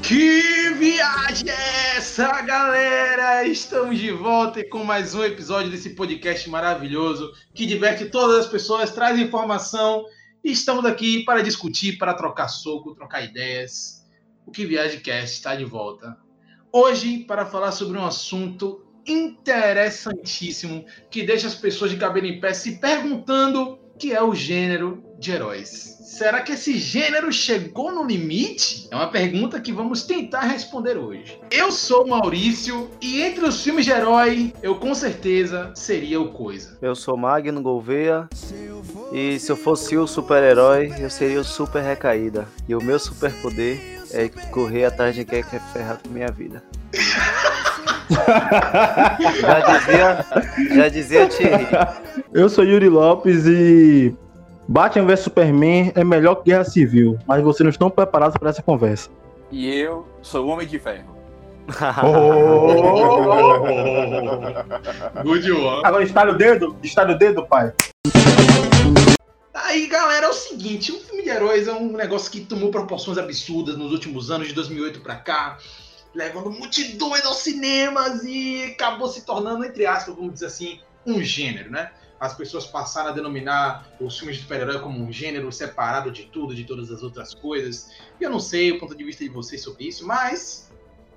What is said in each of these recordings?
Que viagem é essa, galera? Estamos de volta com mais um episódio desse podcast maravilhoso que diverte todas as pessoas, traz informação e estamos aqui para discutir, para trocar soco, trocar ideias. O Que Viagem Cast está de volta. Hoje, para falar sobre um assunto interessantíssimo que deixa as pessoas de cabelo em pé se perguntando que é o gênero de heróis. Será que esse gênero chegou no limite? É uma pergunta que vamos tentar responder hoje. Eu sou o Maurício e entre os filmes de herói, eu com certeza seria o Coisa. Eu sou Magno Gouveia e se eu fosse o super-herói, eu seria o Super Recaída. E o meu superpoder é correr atrás de quem quer ferrar com minha vida. já dizia, já dizia Thierry. Eu sou Yuri Lopes e Batman vs Superman é melhor que Guerra Civil, mas vocês não estão preparados para essa conversa. E eu sou o Homem de Ferro. Good one. Agora estale o dedo, estale o dedo, pai. Aí, galera, é o seguinte, o filme de heróis é um negócio que tomou proporções absurdas nos últimos anos, de 2008 para cá, levando multidões aos cinemas e acabou se tornando, entre aspas, vamos dizer assim, um gênero, né? As pessoas passaram a denominar os filmes de super-herói como um gênero separado de tudo, de todas as outras coisas. E eu não sei o ponto de vista de vocês sobre isso, mas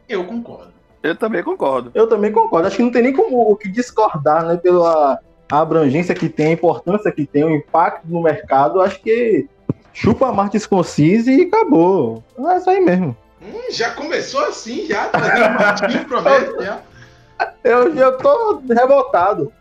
eu concordo. Eu também concordo. Eu também concordo. Acho que não tem nem como o que discordar, né? Pela abrangência que tem, a importância que tem, o impacto no mercado. Acho que chupa a Martin Scorsese e acabou. É isso aí mesmo. Hum, já começou assim, já, trazendo Martinho promete, já. Eu, eu tô revoltado.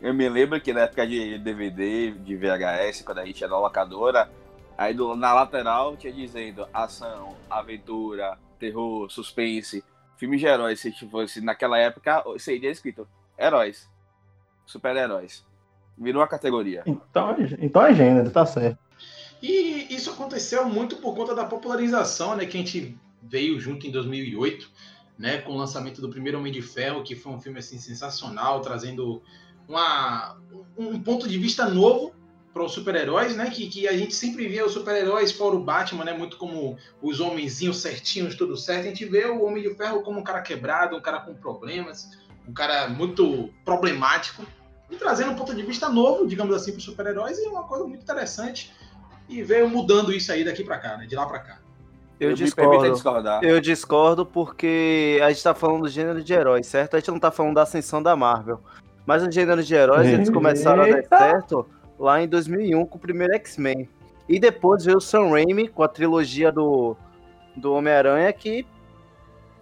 Eu me lembro que na época de DVD, de VHS, quando a gente ia na locadora, aí do- na lateral tinha dizendo ação, aventura, terror, suspense, filmes de heróis. Se fosse naquela época, seria escrito heróis, super-heróis. Virou uma categoria. Então, então é gênero, tá certo. E isso aconteceu muito por conta da popularização, né, que a gente veio junto em 2008, né, com o lançamento do primeiro Homem de Ferro, que foi um filme assim sensacional, trazendo uma, um ponto de vista novo para os super-heróis, né, que, que a gente sempre via os super-heróis fora o Batman, né, muito como os homenzinhos certinhos, tudo certo. A gente vê o Homem de Ferro como um cara quebrado, um cara com problemas, um cara muito problemático, e trazendo um ponto de vista novo, digamos assim, para os super-heróis, e é uma coisa muito interessante e veio mudando isso aí daqui pra cá, né? De lá pra cá. Eu me permito discordo. discordar. Eu discordo porque a gente tá falando do gênero de heróis, certo? A gente não tá falando da ascensão da Marvel. Mas o gênero de heróis, eles começaram a dar certo lá em 2001 com o primeiro X-Men. E depois veio o Sam Raimi com a trilogia do, do Homem-Aranha que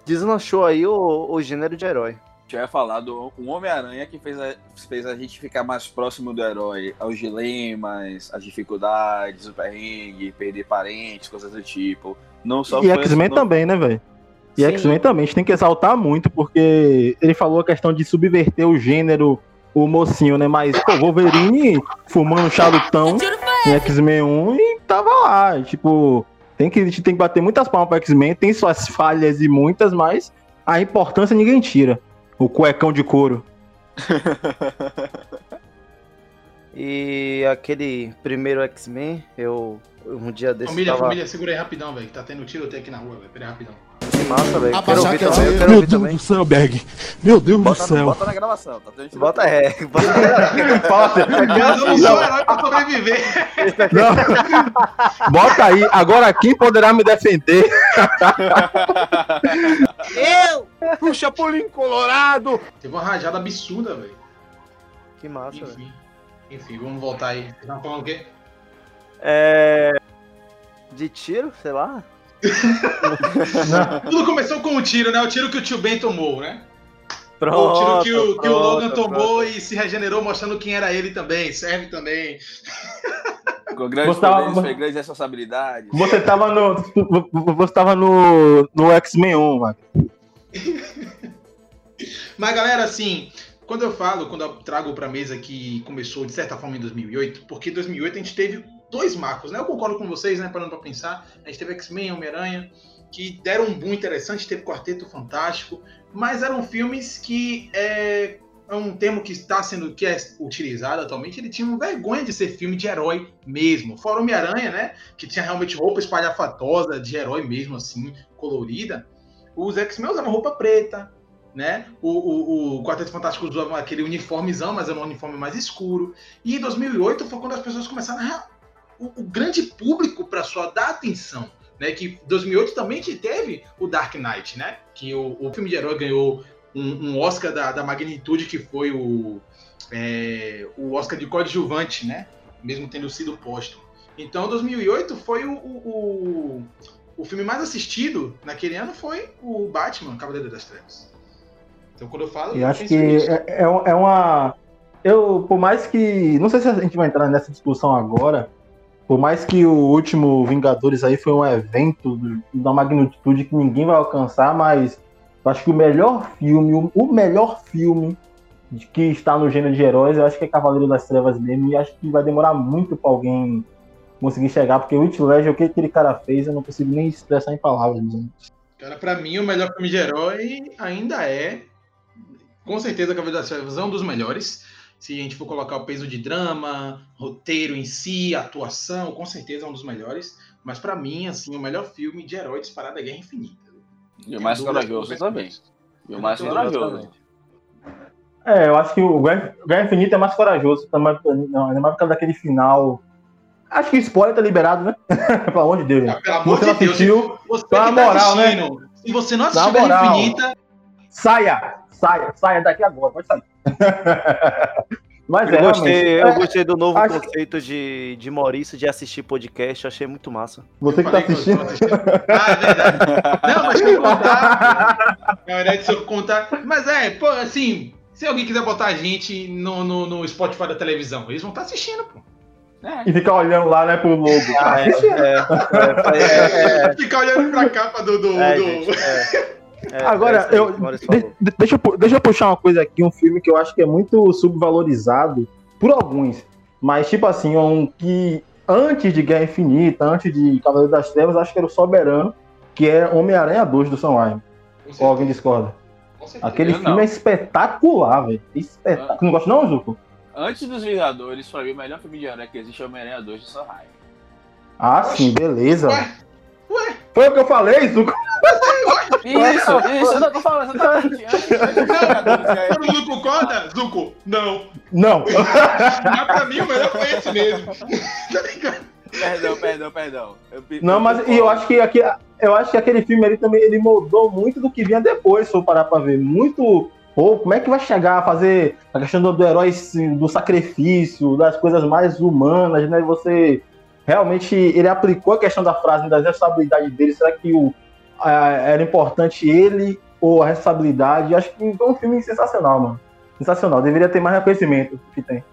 deslanchou aí o, o gênero de herói. A gente vai falar do um Homem-Aranha que fez a, fez a gente ficar mais próximo do herói, aos dilemas, as dificuldades, o perrengue, perder parentes, coisas do tipo. Não só E X-Men também, né, velho? E. X-Men também, a gente tem que exaltar muito, porque ele falou a questão de subverter o gênero, o mocinho, né? Mas, pô, Wolverine fumando charutão em X-Men 1 e tava lá. Tipo, tem que, a gente tem que bater muitas palmas pro X-Men, tem suas falhas e muitas, mas a importância ninguém tira. O cuecão de couro. E aquele primeiro X-Men, eu um dia desse família, tava... família, segura aí rapidão, velho. que Tá tendo tiroteio aqui na rua, velho. Pera aí, rapidão. Massa, velho. Quero ouvir é também, eu quero Meu ouvir também. céu, Berg. Meu Deus Bota, do céu. bota na gravação, tá tendo Bota é. Bota... Eu não sou herói pra sobreviver. Não. Bota aí, agora quem poderá me defender? O Chapolin Colorado. Teve uma rajada absurda, velho. Que massa, velho. Enfim. Enfim, vamos voltar aí. Vocês estavam falando o quê? É... De tiro, sei lá. Tudo começou com o tiro, né? O tiro que o tio Ben tomou, né? Pronto, o tiro que o, que o pronto, Logan pronto. tomou e se regenerou, mostrando quem era ele também. Serve também. Com grandes Você tava- poderes, grandes responsabilidades. Você tava no. Você tava no, no X-Men 1, mano. Mas, galera, assim, quando eu falo, quando eu trago pra mesa que começou, de certa forma, em 2008, porque em 2008 a gente teve dois marcos, né? Eu concordo com vocês, né? Parando pra pensar. A gente teve X-Men, Homem-Aranha, que deram um boom interessante, teve Quarteto Fantástico, mas eram filmes que é, é um termo que está sendo que é utilizado atualmente, ele tinha vergonha de ser filme de herói mesmo. Fora Homem-Aranha, né? Que tinha realmente roupa espalhafatosa de herói mesmo, assim, colorida. Os X-Men usavam roupa preta, né? O, o, o Quarteto Fantástico usava aquele uniformezão, mas era um uniforme mais escuro. E em 2008 foi quando as pessoas começaram a. O, o grande público para só dar atenção. Né, que 2008 também teve o Dark Knight, né? Que o, o filme de herói ganhou um, um Oscar da, da, magnitude que foi o, é, o Oscar de coadjuvante, né? Mesmo tendo sido posto. Então, 2008 foi o, o, o, filme mais assistido naquele ano foi o Batman, Cavaleiro das Trevas. Então, quando eu falo. Eu, eu acho que é, é, é uma. Eu, por mais que. Não sei se a gente vai entrar nessa discussão agora. Por mais que o último Vingadores aí foi um evento da magnitude que ninguém vai alcançar, mas eu acho que o melhor filme, o melhor filme que está no gênero de heróis, eu acho que é Cavaleiro das Trevas mesmo, e acho que vai demorar muito para alguém conseguir chegar, porque o Witch Ledger, o que aquele cara fez, eu não consigo nem expressar em palavras. Né? Cara, para mim, o melhor filme de herói ainda é, com certeza, Cavaleiro das Trevas é um dos melhores. Se a gente for colocar o peso de drama, roteiro em si, atuação, com certeza é um dos melhores. Mas para mim, assim, o melhor filme de herói disparado é Guerra Infinita. E o mais corajoso também. E o mais corajoso. É, eu acho que o Guerra Infinita é mais corajoso. Também, não, é mais por causa daquele final. Acho que spoiler tá liberado, né? pelo amor de Deus. Né? pelo amor você de Deus. Assistiu, você tá moral, né? Se você não assistiu Guerra Infinita. Saia! Saia, saia daqui agora, pode sair. Mas eu, é, gostei, eu gostei do novo acho... conceito de, de Maurício de assistir podcast, achei muito massa. Você que tá assistindo. ah, é verdade. Não, mas deixa eu contar. Na verdade, deixa eu contar. Mas é, pô, assim, se alguém quiser botar a gente no, no, no Spotify da televisão, eles vão estar tá assistindo, pô. É. E ficar olhando lá, né, pro logo. Ah, é, é, é, é, Ficar olhando pra capa do. do, é, do... Gente, é, Agora, é eu, de, deixa, eu, deixa eu puxar uma coisa aqui, um filme que eu acho que é muito subvalorizado por alguns. Mas, tipo assim, um que antes de Guerra Infinita, antes de Cavaleiro das Trevas, acho que era o Soberano, que é Homem-Aranha 2 do Sam Raimi. Ou alguém discorda? Aquele filme não. é espetacular, velho. Espetacular. Ah. Não gosta não, Zuko? Antes dos Vingadores, pra mim, o melhor filme de aranha que existe é Homem-Aranha 2 do Sam Raimi. Ah, sim, beleza. Ué? Ué? Foi o que eu falei, Zuko? Isso, isso, eu não tô falando exatamente. Todo mundo concorda? Zuko, não. Não. Mas pra mim o melhor foi esse mesmo. tá ligado? Perdão, perdão, perdão. Eu, não, mas eu, eu acho que aqui, eu acho que aquele filme ali também ele moldou muito do que vinha depois, se eu parar pra ver. Muito. Pô, como é que vai chegar a fazer a questão do, do herói, do sacrifício, das coisas mais humanas, né? Você realmente ele aplicou a questão da frase das responsabilidades dele. Será que o, era importante ele ou a responsabilidade? Acho que foi um filme sensacional, mano. Sensacional. Deveria ter mais reconhecimento que tem.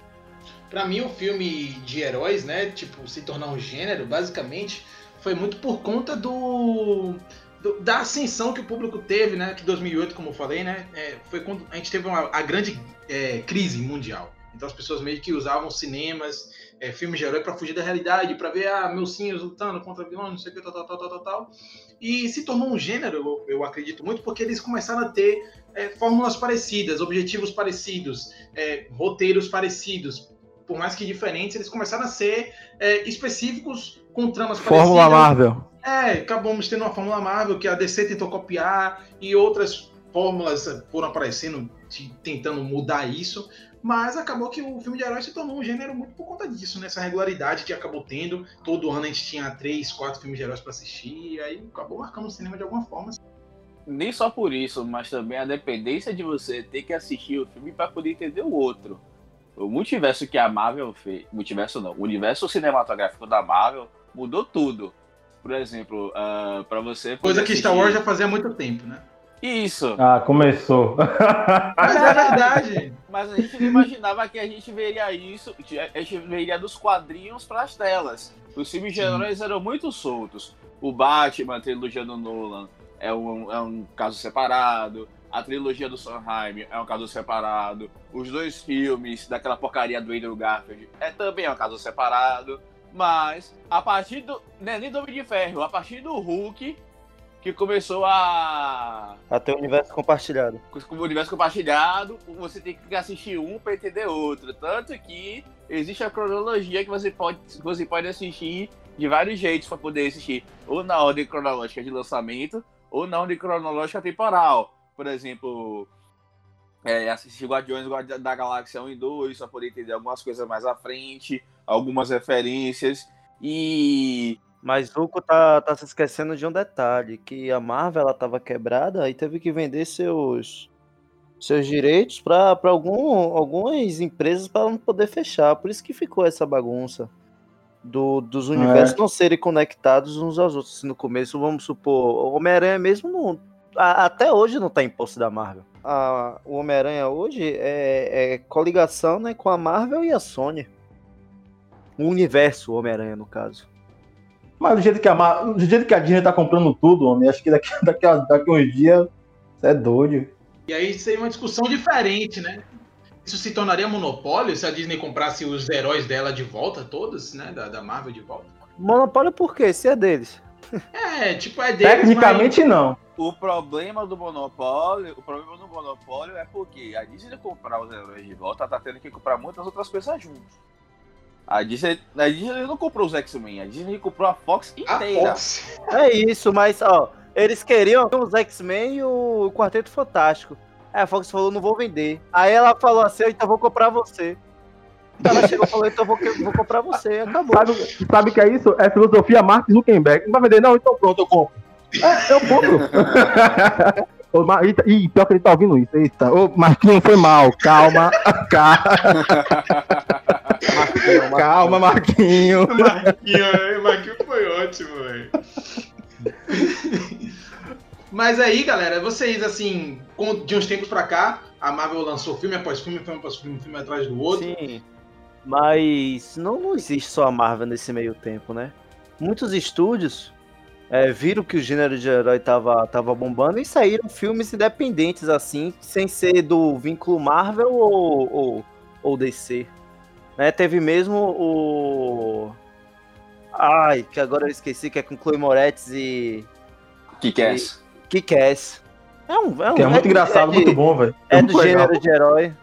Para mim, o filme de heróis, né, tipo, se tornar um gênero, basicamente, foi muito por conta do da ascensão que o público teve, né, que 2008, como eu falei, né, é, foi quando a gente teve uma, a grande é, crise mundial. Então as pessoas meio que usavam cinemas, é, filmes de herói para fugir da realidade, para ver ah, meus sim lutando contra vilões, não sei o que, tal, tal, tal, tal, tal. E se tornou um gênero, eu, eu acredito muito, porque eles começaram a ter é, fórmulas parecidas, objetivos parecidos, é, roteiros parecidos. Por mais que diferentes, eles começaram a ser é, específicos com tramas Fórmula parecidas. Fórmula Marvel. É, acabamos tendo uma Fórmula Marvel que a DC tentou copiar e outras fórmulas foram aparecendo tentando mudar isso, mas acabou que o filme de herói se tornou um gênero muito por conta disso, nessa né? regularidade que acabou tendo. Todo ano a gente tinha três, quatro filmes de heróis para assistir, e aí acabou marcando o cinema de alguma forma. Nem só por isso, mas também a dependência de você ter que assistir o filme para poder entender o outro. O multiverso que a Marvel fez. Multiverso não. O universo cinematográfico da Marvel mudou tudo. Por exemplo, uh, ah, para você. Coisa que assistir... Star Wars já fazia há muito tempo, né? Isso. Ah, começou. Mas é verdade. Mas a gente não imaginava que a gente veria isso, a gente veria dos quadrinhos para as telas. Os filmes de heróis eram muito soltos. O Batman, a trilogia do Nolan, é um, é um caso separado. A trilogia do Sondheim é um caso separado. Os dois filmes daquela porcaria do Andrew Garfield é também um caso separado. Mas, a partir do. Né, nem do Homem de Ferro, a partir do Hulk, que começou a. Até o universo compartilhado. Com o universo compartilhado, você tem que assistir um pra entender outro. Tanto que existe a cronologia que você pode, você pode assistir de vários jeitos para poder assistir. Ou na ordem cronológica de lançamento, ou na ordem cronológica temporal. Por exemplo, é, assistir Guardiões da Galáxia 1 e 2 para poder entender algumas coisas mais à frente, algumas referências. E. Mas Zuko tá, tá se esquecendo de um detalhe: que a Marvel ela tava quebrada e teve que vender seus, seus direitos para algum, algumas empresas para não poder fechar. Por isso que ficou essa bagunça. Do, dos universos é. não serem conectados uns aos outros. No começo, vamos supor, o Homem-Aranha mesmo não, a, até hoje não tá imposto da Marvel. A, o Homem-Aranha hoje é, é coligação né, com a Marvel e a Sony. O universo Homem-Aranha, no caso. Mas do jeito que a, Mar... do jeito que a Disney tá comprando tudo, homem, acho que daqui, daqui, a, daqui a uns dias você é doido. E aí seria uma discussão diferente, né? Isso se tornaria monopólio se a Disney comprasse os heróis dela de volta, todos, né? Da, da Marvel de volta? Monopólio por quê? Se é deles. É, tipo, é deles. Tecnicamente mas... não. O problema do monopólio, o problema do monopólio é porque a Disney comprar os heróis de volta, tá tendo que comprar muitas outras coisas juntos. A Disney, a Disney não comprou os X-Men, a Disney comprou a Fox inteira. A Fox. É isso, mas ó, eles queriam os X-Men e o Quarteto Fantástico. Aí a Fox falou, não vou vender. Aí ela falou assim, então vou comprar você. Ela chegou e falou, então vou, vou comprar você. Acabou. Sabe, sabe o que é isso? É filosofia Mark Zuckerberg. Não vai vender, não? Então pronto, eu compro. É, eu compro. Ih, pior que ele tá ouvindo isso. Eita. Ô, Marquinhos, foi mal. Calma. Calma. Marquinho, Calma, Marquinho. Marquinho, Marquinho foi ótimo, velho. Mas aí, galera, vocês, assim, de uns tempos pra cá, a Marvel lançou filme após filme, filme após filme, filme atrás do outro. Sim. Mas não, não existe só a Marvel nesse meio tempo, né? Muitos estúdios é, viram que o gênero de herói tava, tava bombando e saíram filmes independentes, assim, sem ser do vínculo Marvel ou, ou, ou DC. Né? Teve mesmo o. Ai, que agora eu esqueci, que é com Chloe Moretz e. Kick-Ass. Kick-Ass. É um, é, um, que é muito é, engraçado, é de, muito bom, velho. É, é do legal. gênero de herói.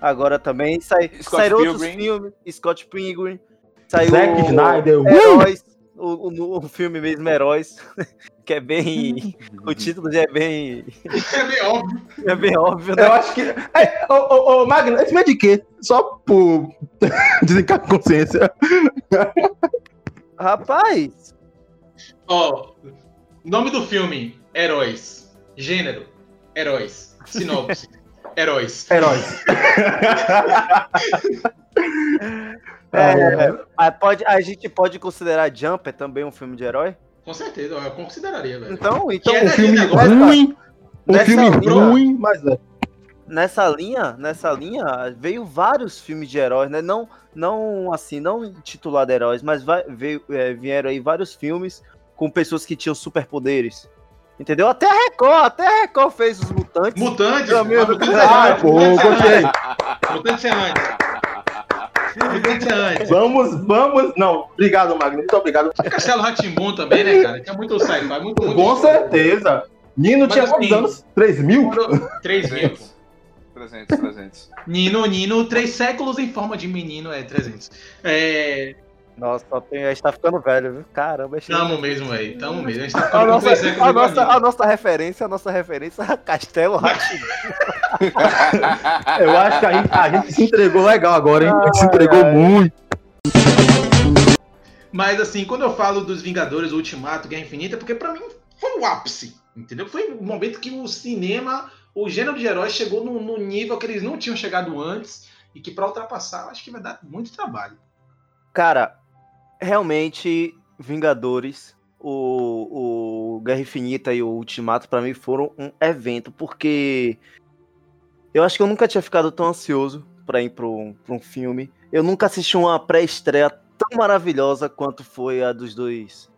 Agora também sai, saíram outros filmes. Scott Pilgrim. Saiu Zack Snyder. Heróis o, o, o filme mesmo, Heróis, que é bem. o título já é bem. É bem óbvio. É bem óbvio, né? Eu acho que. É, ô, ô, ô, Magno, esse é de quê? Só por desencar a consciência. Rapaz! Ó, oh, nome do filme: Heróis. Gênero: Heróis. Sinopse: Heróis. Heróis. É, é, pode, a gente pode considerar Jumper também um filme de herói? Com certeza, eu consideraria, velho. Então, então é um filme ruim, um filme ruim, mas é. Nessa linha, nessa linha, veio vários filmes de heróis, né? Não, não assim, não intitulado heróis, mas vai, veio, é, vieram aí vários filmes com pessoas que tinham superpoderes. Entendeu? Até a Record, até a Record fez os mutantes. Mutantes? Mutantes, ah, pô, gostei. Mutantes antes. Vamos, vamos. Não, obrigado, Magno. Muito obrigado. Castelo Ratimbun também, né, cara? Tinha muito sci-fi, muito, muito. Com certeza. Nino Mas, tinha quantos assim, anos? 3 mil? 3 mil. 300, 300. Nino, Nino, três séculos em forma de menino, é 300. É. Nossa, a gente tá ficando velho, viu? Caramba, achei... Tamo mesmo aí, tamo mesmo. A gente tá ficando a nossa, a nossa, a nossa referência, a nossa referência é Castelo Ratimbu. Eu acho que a gente, a gente, se entregou legal agora, hein? A gente se entregou ai. muito. Mas assim, quando eu falo dos Vingadores, Ultimato, Guerra Infinita, é porque para mim foi o ápice, entendeu? Foi o momento que o cinema, o gênero de heróis chegou no, no nível que eles não tinham chegado antes e que para ultrapassar, acho que vai dar muito trabalho. Cara, realmente, Vingadores, o, o Guerra Infinita e o Ultimato, para mim, foram um evento, porque eu acho que eu nunca tinha ficado tão ansioso para ir para um, um filme. Eu nunca assisti uma pré-estreia tão maravilhosa quanto foi a dos dois,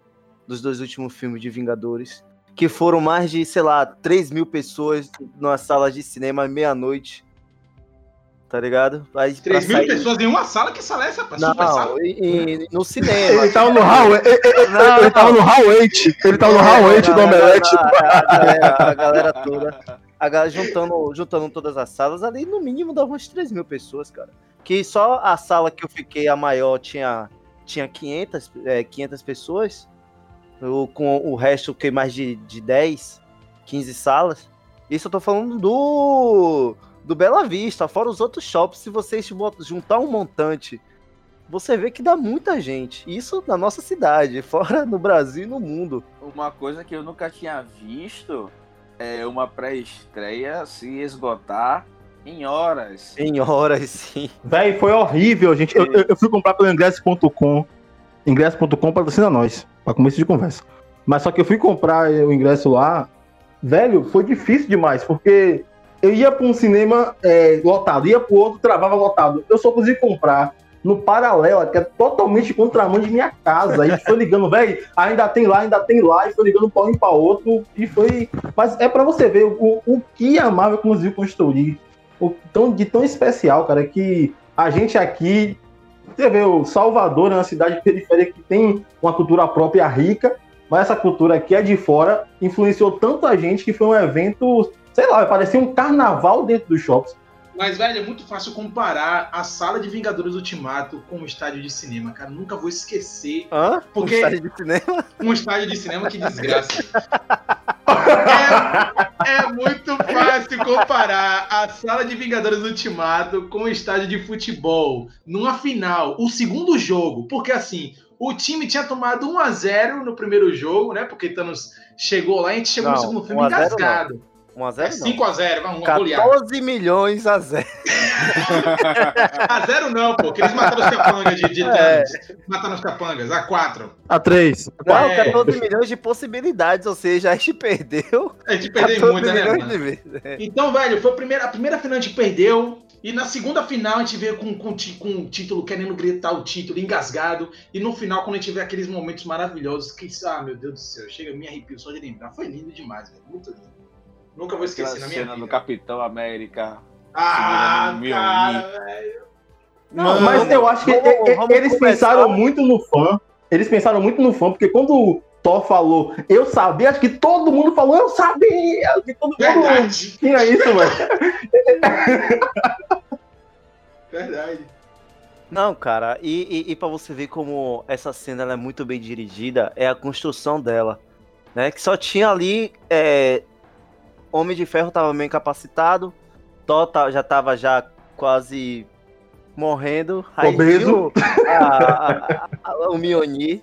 dos dois últimos filmes de Vingadores. Que foram mais de, sei lá, 3 mil pessoas nas salas de cinema meia-noite. Tá ligado? Pra 3 mil sair- pessoas em uma sala, que sala é essa? rapaz? Super sala? Não, e- e no cinema. Ele tava no Hall, ele, ele- Não, ele tava no Hall 8. Ele tava no Hall 8 do Omelete. A, a galera, toda. A galera juntando, juntando todas as salas, ali no mínimo dava umas 3 mil pessoas, cara. Que só a sala que eu fiquei, a maior, tinha, tinha 500, é, 500 pessoas. Eu, com o resto, fiquei mais de, de 10, 15 salas. Isso eu tô falando do, do Bela Vista, fora os outros shops. Se vocês juntar um montante, você vê que dá muita gente. Isso na nossa cidade, fora no Brasil e no mundo. Uma coisa que eu nunca tinha visto é uma pré-estreia se esgotar em horas. Em horas, sim. Véi, foi horrível, gente. Eu, eu- eu fui comprar pelo ingresso.com. Ingresso.com patrocina nós, pra começo de conversa. Mas só que eu fui comprar o ingresso lá, velho, foi difícil demais, porque eu ia pra um cinema é, lotado, ia pro outro, travava lotado. Eu só consegui comprar no paralelo, que é totalmente contramão de minha casa. A gente foi ligando, velho, ainda tem lá, ainda tem lá, e foi ligando pra um pra outro, e foi. Mas é pra você ver o, o que a Marvel conseguiu construir o tão, de tão especial, cara, que a gente aqui, você vê, o Salvador é uma cidade periférica que tem uma cultura própria rica, mas essa cultura que é de fora influenciou tanto a gente que foi um evento, sei lá, parecia um carnaval dentro dos shops. Mas, velho, é muito fácil comparar a sala de Vingadores Ultimato com o estádio de cinema, cara. Nunca vou esquecer Hã? Porque- Um estádio de cinema? um estádio de cinema, que desgraça. É, é muito fácil comparar a sala de Vingadores Ultimato com o estádio de futebol numa final, o segundo jogo, porque assim, o time tinha tomado 1 a 0 no primeiro jogo, né? Porque Thanos chegou lá e a gente chegou Não, no segundo filme 1 a 0 engasgado. 1 a É 0 não. 5 a 0, vamos uma goleada. 14 milhões a 0. A 0 não, pô, que eles mataram os capangas de, de É. Thanos. Mataram os capangas, a 4. A três. Não, É. 14 milhões de possibilidades, ou seja, a gente perdeu A gente perdeu 14 muito, né. É. Então, velho, foi a primeira, a primeira final a gente perdeu. E na segunda final a gente veio com, com, com o título, querendo gritar o título, engasgado. E no final, quando a gente vê aqueles momentos maravilhosos, que, ah, meu Deus do céu, chega, me arrepio só de lembrar. Foi lindo demais, velho. Muito lindo. Nunca vou Aquela esquecer na minha cena vida. do Capitão América. Ah, cara, velho. Não, mas eu acho que vamos- vamos eles começar. pensaram muito no fã. Eles pensaram muito no fã, porque quando o Thor falou, eu sabia, acho que todo mundo falou, eu sabia! Que todo mundo Verdade, tinha isso, velho. verdade. Não, cara, e, e, e pra você ver como essa cena ela é muito bem dirigida, é a construção dela. Né? Que só tinha ali. é, Homem de Ferro tava meio incapacitado, Thor já tava já quase morrendo. Aí Obeso. viu a- a- a- o Mjolnir.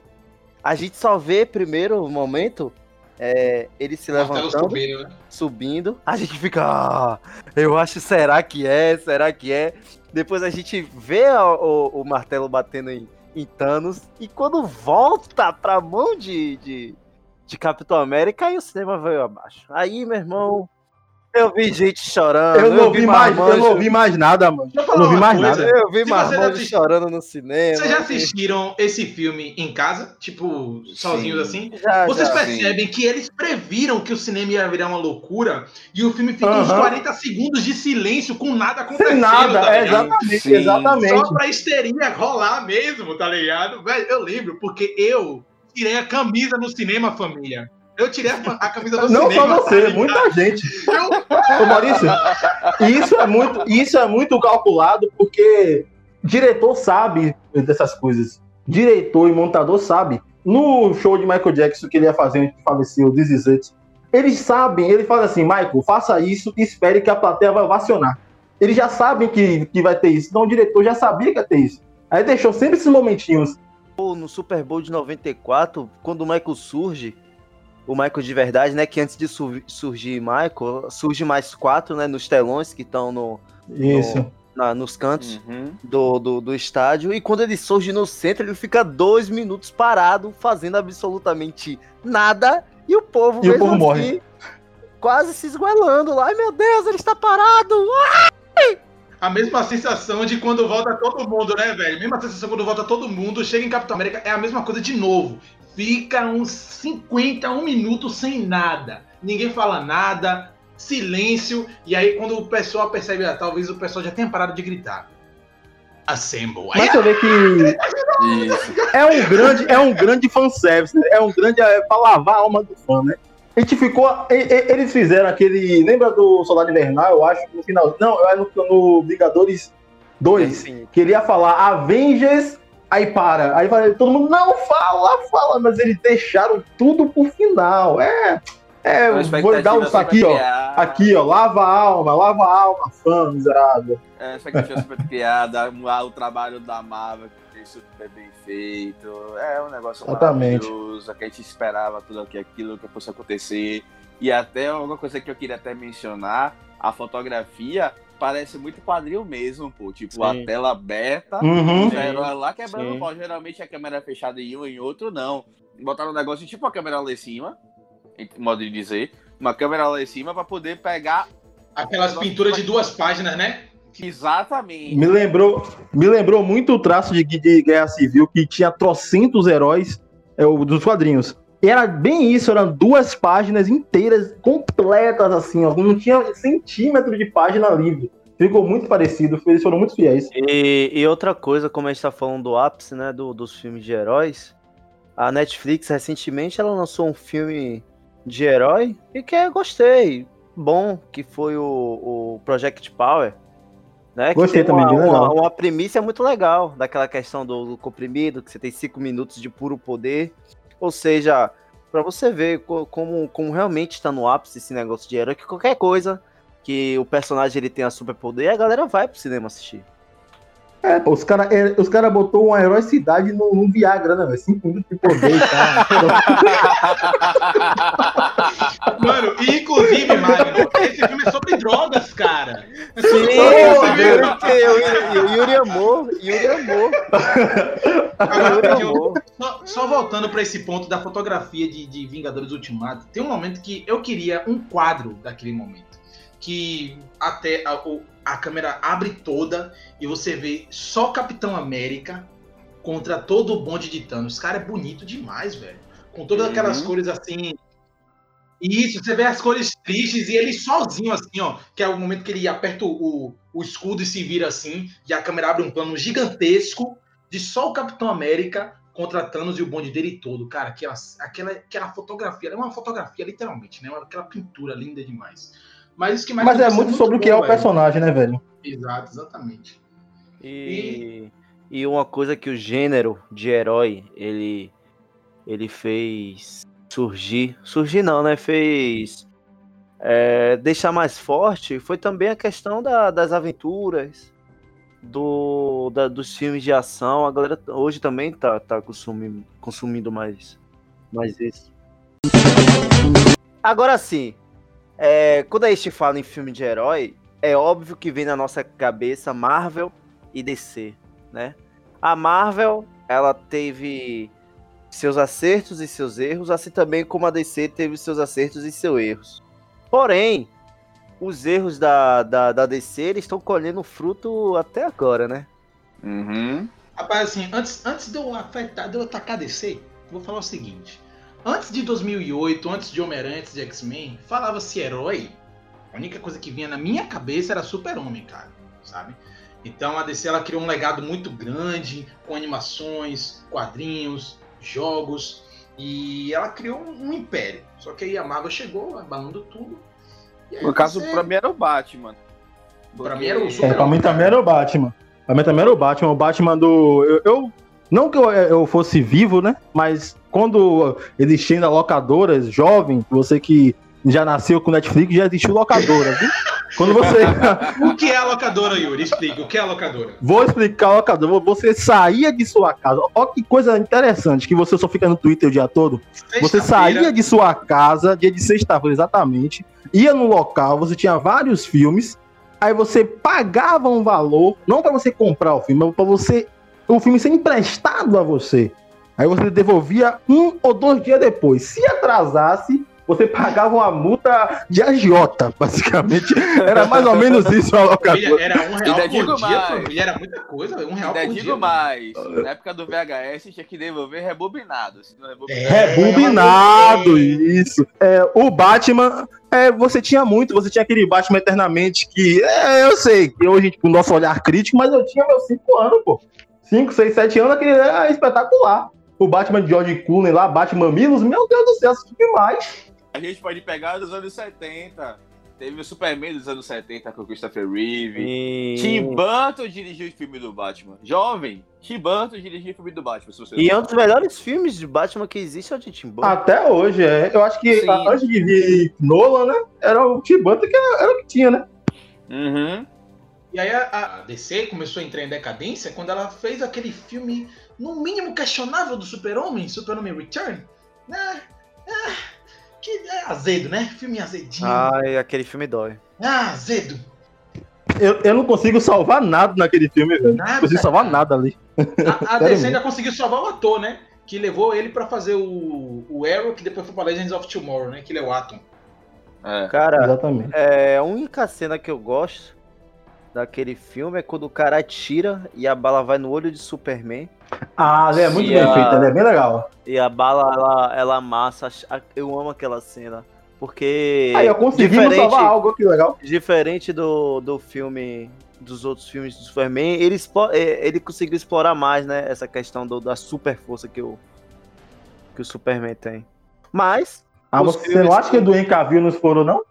A gente só vê primeiro momento é, ele se levantando subindo, né? subindo, a gente fica, ah, eu acho, será que é, será que é? Depois a gente vê a- o, o martelo batendo em, em Thanos, e quando volta pra mão de, de, de Capitão América, aí o cinema veio abaixo. Aí, meu irmão, eu vi gente chorando, Eu não vi mais, eu não ouvi mais nada, mano. Eu Eu não vi mais coisa. nada. Eu vi Se você marmanjo assistir- chorando no cinema. Vocês já assistiram esse filme em casa? Tipo, sozinhos assim? Já, Vocês já. percebem que eles previram que o cinema ia virar uma loucura e o filme fica uns Aham. 40 segundos de silêncio com nada acontecendo. Sem nada, tá é, exatamente, Sim. exatamente. Só pra histeria rolar mesmo, tá ligado? Velho, eu lembro, porque eu tirei a camisa no cinema, família. Eu tirei a, a camisa do Não cinema. só você, tá muita gente. Eu- Ô Maurício, isso é muito, isso é muito calculado porque diretor sabe dessas coisas. Diretor e montador sabe. No show de Michael Jackson que ele ia fazer antes de falecer, o This eles sabem, ele fala assim, Michael, faça isso e espere que a plateia vai ovacionar. Eles já sabem que, que vai ter isso. Então o diretor já sabia que ia ter isso. Aí deixou sempre esses momentinhos. No Super Bowl de 94, quando o Michael surge, o Michael de verdade, né? Que antes de sur- surgir Michael, surge mais quatro, né? Nos telões que estão no, Isso. na- nos cantos Uhum. do, do, do estádio. E quando ele surge no centro, ele fica dois minutos parado, fazendo absolutamente nada. E o povo, E o mesmo povo assim, morre. quase se esguelando lá. Ai meu Deus, ele está parado! A mesma sensação de quando volta todo mundo, né, velho? Mesma sensação quando volta todo mundo, chega em Capitão América, é a mesma coisa de novo. Fica uns 50, um minuto sem nada. Ninguém fala nada. silêncio, e aí quando o pessoal percebe, ah, talvez o pessoal já tenha parado de gritar. Assemble. Aí, Mas você vê que Isso. é um grande, é um grande fanservice, né? é um grande é, pra lavar a alma do fã, né? A gente ficou. Eles fizeram aquele. Lembra do Soldado Invernal, eu acho, no final. Não, é no, no Vingadores 2. Sim. Queria falar Avengers, aí para. Aí todo mundo, não, fala, fala, mas eles deixaram tudo pro final. É. É, vou dar um aqui, ó. Aqui, ó, lava a alma, lava a alma, fã miserável. É, expectativa super criada, o trabalho da Marvel que super bem feito. É um negócio Exatamente. maravilhoso, que a gente esperava tudo aqui, aquilo que fosse acontecer. E até uma coisa que eu queria até mencionar, a fotografia parece muito quadril mesmo, pô. Tipo, Sim. a tela aberta, Uhum. os heróis lá quebrando Sim. pau. Geralmente a câmera é fechada em um em outro, não. Botaram um negócio tipo a câmera lá em cima, em modo de dizer. Uma câmera lá em cima pra poder pegar Aquelas pinturas de duas páginas, né? Exatamente. Me lembrou, me lembrou muito o traço de, de Guerra Civil, que tinha trocentos heróis é, o, dos quadrinhos. E era bem isso, eram duas páginas inteiras, completas, assim, ó, não tinha centímetro de página livre. Ficou muito parecido, eles foram muito fiéis. E, e outra coisa, como a gente tá falando do ápice, né, do- dos filmes de heróis, a Netflix recentemente ela lançou um filme de herói e que eu gostei, bom, que foi o, o Project Power. Né, que Gostei tem também, uma, uma, uma premissa muito legal, daquela questão do, do comprimido, que você tem cinco minutos de puro poder. Ou seja, pra você ver co- como, como realmente está no ápice esse negócio de herói, que qualquer coisa que o personagem ele tenha superpoder, a galera vai pro cinema assistir. É, pô, os caras os cara botou uma heroicidade no, no Viagra, né, velho? Cinco minutos de poder e tal. Mano, e inclusive, Magno, esse filme é sobre drogas, cara. Sim, Sim, o Yuri amou, Yuri amou, Agora, Yuri. Só, só voltando pra esse ponto da fotografia de, de Vingadores Ultimato, tem um momento que eu queria um quadro daquele momento. Que até a, o- a câmera abre toda e você vê só Capitão América contra todo o bonde de Thanos. Cara, é bonito demais, velho. Com todas Uhum. aquelas cores assim. Isso, você vê as cores tristes e ele sozinho, assim, ó. Que é o momento que ele aperta o, o, escudo e se vira assim. E a câmera abre um plano gigantesco de só o Capitão América contra Thanos e o bonde dele todo. Cara, aquela, aquela, aquela fotografia, é uma fotografia, literalmente, né? Aquela pintura linda demais. Mas isso que mais Mas é isso muito sobre o que é o velho. personagem, né, velho? Exato, exatamente. E, e uma coisa que o gênero de herói, ele, ele fez surgir, surgir não, né? Fez é, deixar mais forte, foi também a questão da- das aventuras, do, da- dos filmes de ação. A galera hoje também tá, tá consumindo, consumindo mais, mais isso. Agora sim, é, quando a gente fala em filme de herói, é óbvio que vem na nossa cabeça Marvel e DC, né? A Marvel, ela teve seus acertos e seus erros, assim também como a DC teve seus acertos e seus erros. Porém, os erros da, da, da DC, eles estão colhendo fruto até agora, né? Uhum. Rapaz, assim, antes, antes de, eu afetar, de eu atacar DC, vou falar o seguinte. Antes de 2008, antes de Homem-Aranha, antes de X-Men, falava-se herói. A única coisa que vinha na minha cabeça era Super-Homem, cara, sabe? Então a DC ela criou um legado muito grande, com animações, quadrinhos, jogos, e ela criou um, um império. Só que aí a Marvel chegou, abalando tudo. E aí No caso, você- pra mim era o Batman. Pra mim era o É, Super- pra mim também era o Batman. Pra mim também era o Batman. O Batman do. Eu, eu- não que eu, eu fosse vivo, né? Mas quando existia ainda locadoras, jovem, você que já nasceu com Netflix, já existiu locadora, viu? Quando você. O que é a locadora, Yuri? Explica, o que é a locadora? Vou explicar a locadora. Você saía de sua casa. Olha que coisa interessante, que você só fica no Twitter o dia todo. Você saía de sua casa, dia de sexta-feira, exatamente, ia no local, você tinha vários filmes, aí você pagava um valor, não para você comprar o filme, mas para você o filme ser emprestado a você. Aí você devolvia um ou dois dias depois. Se atrasasse, você pagava uma multa de agiota, basicamente. Era mais ou menos isso a locadora. era um real por dia, mais. família, era muita coisa, um real Ainda por digo dia. mais. Na época do VHS tinha que devolver rebobinado. Se não rebobinado, É. Rebobinado, isso. É, o Batman, É, você tinha muito, você tinha aquele Batman eternamente que. É, eu sei, que hoje, com o nosso olhar crítico, mas eu tinha meus 5 anos, pô. 5, 6, 7 anos, aquele é espetacular. O Batman de George Clooney lá, Batman Milos, meu Deus do céu, que demais. A gente pode pegar dos anos 70. Teve o Superman dos anos 70 com o Christopher Reeve. E... Tim Burton dirigiu o filme do Batman. Jovem, Tim Burton dirigiu o filme do Batman. Se você E é um dos melhores filmes de Batman que existe é o de Tim Burton. Até hoje, é. Eu acho que Sim. a- antes de vir Nolan, né? Era o Tim Burton que era, era o que tinha, né? Uhum. E aí a, a DC começou a entrar em decadência quando ela fez aquele filme, no mínimo questionável, do Super-Homem, Super-Homem Return. Né? Ah, que é azedo, né? Filme azedinho. Ah, Ai, aquele filme dói. azedo. Eu, eu não consigo salvar nada naquele filme, velho. Não Nada. consigo salvar nada ali. A, a DC ainda conseguiu salvar o ator, né? Que levou ele pra fazer o, o Arrow, que depois foi pra Legends of Tomorrow, né? Que ele é o Atom. É. Cara, Exatamente. é, a única cena que eu gosto daquele filme é quando o cara atira e a bala vai no olho de Superman. Ah, é muito bem a- feito, ele é bem legal. E a bala, ela, ela amassa. Eu amo aquela cena. Porque. Aí, eu conseguimos salvar algo, que legal. Diferente do, do filme, dos outros filmes do Superman, ele, eh, ele conseguiu explorar mais, né? Essa questão do- da super força que o, que o Superman tem. Mas. Ah, você não acha que- que do Henry não foram, não?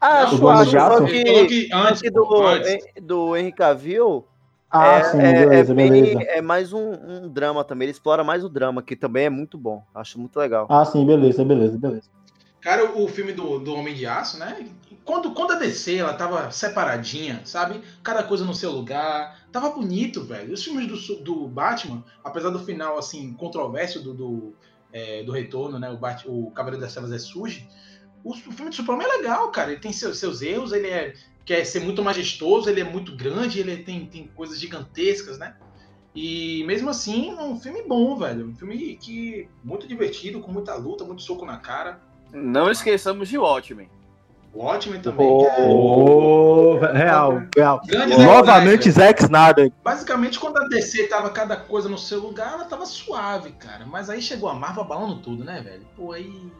Acho, do Homem acho só? Ele falou que, que antes, que do, antes. do Henry Cavill Ah, é, sim, é- beleza, é bem- beleza. é mais um, um drama também. Ele explora mais o drama, que também é muito bom. Acho muito legal. Ah, sim, beleza, beleza, beleza. Cara, o filme do, do Homem de Aço, né? Quando, quando a DC ela tava separadinha, sabe? Cada coisa no seu lugar. Tava bonito, velho. Os filmes do, do Batman, apesar do final, assim, controverso do, do, é, do retorno, né? O, Bat, o Cavaleiro das Trevas é surge. O, o filme do Superman é legal, cara. Ele tem seus, seus erros, ele é, quer ser muito majestoso, ele é muito grande, ele tem, tem coisas gigantescas, né? E mesmo assim, é um filme bom, velho. Um filme que muito divertido, com muita luta, muito soco na cara. Não esqueçamos de Watchmen. O Watchmen também. Oh. que é- Ô, real, real. Grandes Novamente, heróis, Zack Snyder. Basicamente, quando a DC tava cada coisa no seu lugar, ela tava suave, cara. Mas aí chegou a Marvel abalando tudo, né, velho? Pô, aí.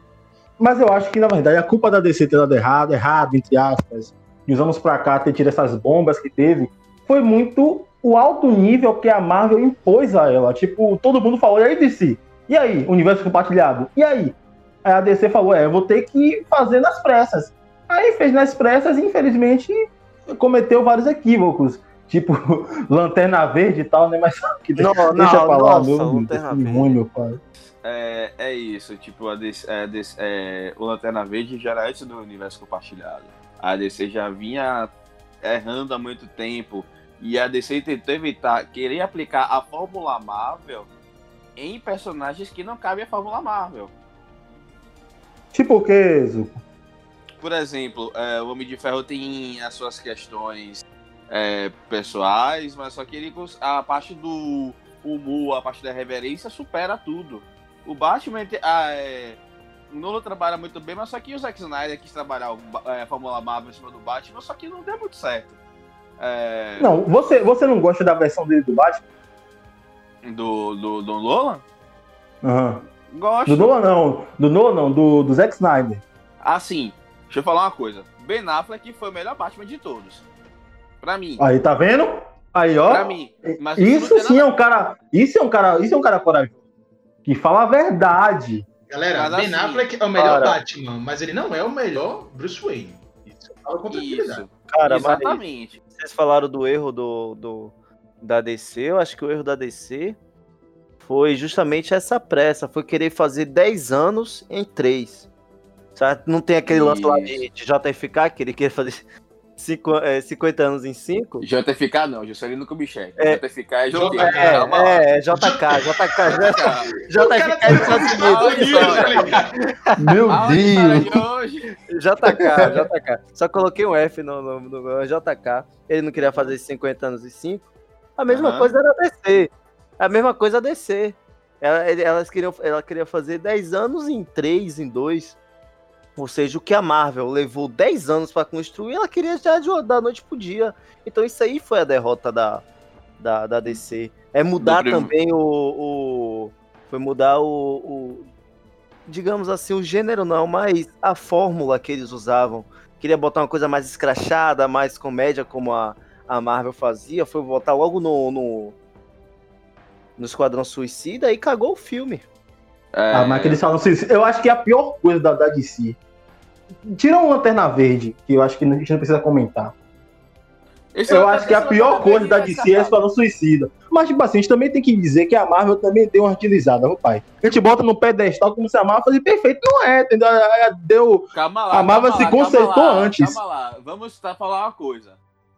Mas eu acho que, na verdade, a culpa da DC ter dado errado, errado, entre aspas, de uns anos pra cá ter tido essas bombas que teve, foi muito o alto nível que a Marvel impôs a ela. Tipo, todo mundo falou, e aí, DC? E aí, universo compartilhado? E aí? Aí a DC falou, é, eu vou ter que fazer nas pressas. Aí fez nas pressas e, infelizmente, cometeu vários equívocos. Tipo, Lanterna Verde e tal, né? Mas que Não, deixa não, pra lá, nossa, meu ruim, meu pai. É, é isso, tipo, a DC, a DC, é, o Lanterna Verde já era antes do universo compartilhado. A DC já vinha errando há muito tempo. E a DC tentou evitar, querer aplicar a Fórmula Marvel em personagens que não cabem à Fórmula Marvel. Tipo o que, Zuko? Por exemplo, é, o Homem de Ferro tem as suas questões é, pessoais, mas só que ele, a parte do humor, a parte da reverência supera tudo. O Batman, ah, é, o Nolan trabalha muito bem, mas só que o Zack Snyder quis trabalhar é, a Fórmula Marvel em cima do Batman, só que não deu muito certo. É, Não, você, você não gosta da versão dele do Batman? do, do, do Nolan? Aham. Gosto. Do Nolan não, do Nolan não, do, do Zack Snyder. Assim, deixa eu falar uma coisa. Ben Affleck foi o melhor Batman de todos. Pra mim. Aí, tá vendo? Aí, ó. Pra mim. Mas Isso sim é um cara. Isso é um cara. Isso é um cara corajoso. Que fala a verdade. Galera, Mas Ben assim, Affleck é o melhor cara. Batman, mas ele não é o melhor Bruce Wayne. Isso fala com tranquilidade. Isso. Cara, mas Exatamente. vocês falaram do erro do, do da DC, eu acho que o erro da DC foi justamente essa pressa, foi querer fazer 10 anos em 3. Sabe? Não tem aquele lance lá de, de JFK, que ele queria fazer 50 anos em 5? JFK não, Juscelino Kubitschek. É. JFK é jogo. É. É, é, JK, JK, JFK é Estados Unidos. Meu Deus. JK, JK. Só coloquei um F no, no, no JK. Ele não queria fazer 50 anos e 5. A mesma Aham. coisa era a DC. A mesma coisa a DC. Ela, elas queriam, ela queria fazer 10 anos em 3, em 2. Ou seja, o que a Marvel levou 10 anos pra construir, ela queria já de, da noite pro dia. Então isso aí foi a derrota da, da, da DC. É mudar também o, o- Foi mudar o, o- digamos assim, o gênero não, mas a fórmula que eles usavam. Queria botar uma coisa mais escrachada, mais comédia, como a, a Marvel fazia, foi botar logo no, no, no Esquadrão Suicida e cagou o filme. É, Ah, mas que eles falam assim, eu acho que é a pior coisa da, da DC. Tira uma lanterna verde, que eu acho que a gente não precisa comentar. esse Eu é- acho que a esse pior coisa da DC é Esquadrão Suicida. Mas, tipo assim, a gente também tem que dizer que a Marvel também deu uma utilizada, meu pai. A gente bota no pedestal como se a Marvel fosse perfeito. Não é, entendeu? Deu. Calma lá. A Marvel se lá, consertou lá, antes. Calma lá, vamos tá falar uma coisa.